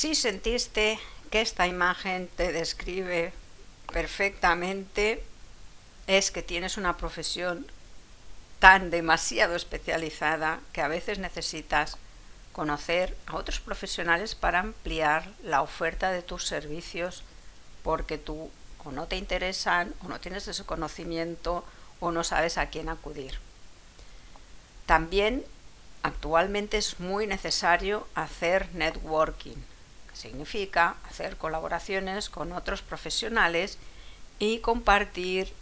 Si sentiste que esta imagen te describe perfectamente, es que tienes una profesión tan demasiado especializada que a veces necesitas conocer a otros profesionales para ampliar la oferta de tus servicios porque tú o no te interesan o no tienes ese conocimiento o no sabes a quién acudir. También actualmente es muy necesario hacer networking, significa hacer colaboraciones con otros profesionales y compartir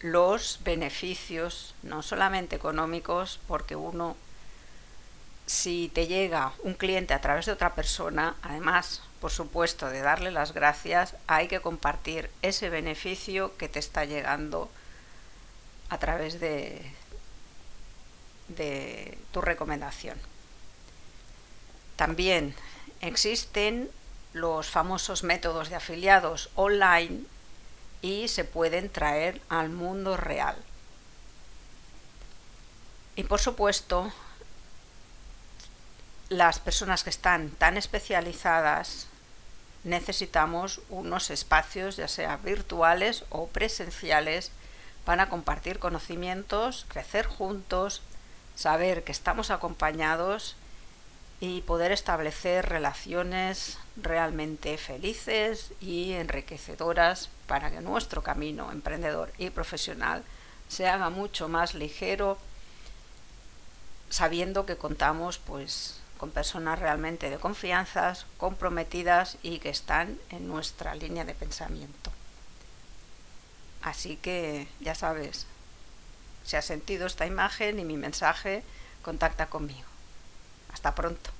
los beneficios, no solamente económicos, porque uno, si te llega un cliente a través de otra persona, además, por supuesto, de darle las gracias, hay que compartir ese beneficio que te está llegando a través de, de tu recomendación. También existen los famosos métodos de afiliados online y se pueden traer al mundo real. Y por supuesto, las personas que están tan especializadas necesitamos unos espacios, ya sea virtuales o presenciales, para compartir conocimientos, crecer juntos, saber que estamos acompañados y poder establecer relaciones realmente felices y enriquecedoras para que nuestro camino emprendedor y profesional se haga mucho más ligero sabiendo que contamos pues con personas realmente de confianza, comprometidas y que están en nuestra línea de pensamiento. Así que ya sabes, si has sentido esta imagen y mi mensaje, contacta conmigo. Hasta pronto.